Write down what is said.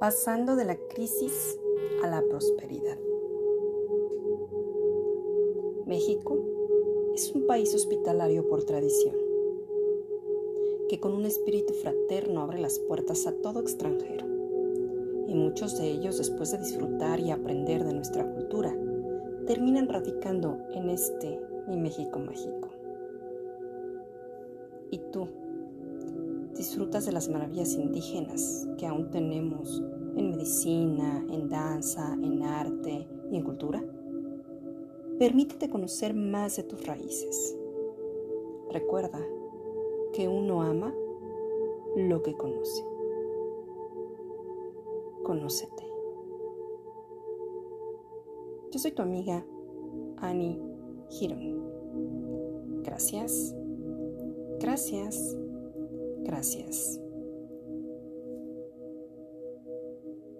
pasando de la crisis a la prosperidad. México es un país hospitalario por tradición, que con un espíritu fraterno abre las puertas a todo extranjero. Y muchos de ellos, después de disfrutar y aprender de nuestra cultura, terminan radicando en este mi México mágico. ¿Y tú? Disfrutas de las maravillas indígenas que aún tenemos en medicina, en danza, en arte y en cultura? Permítete conocer más de tus raíces. Recuerda que uno ama lo que conoce. Conócete. Yo soy tu amiga Annie Giron. Gracias. Gracias. Gracias.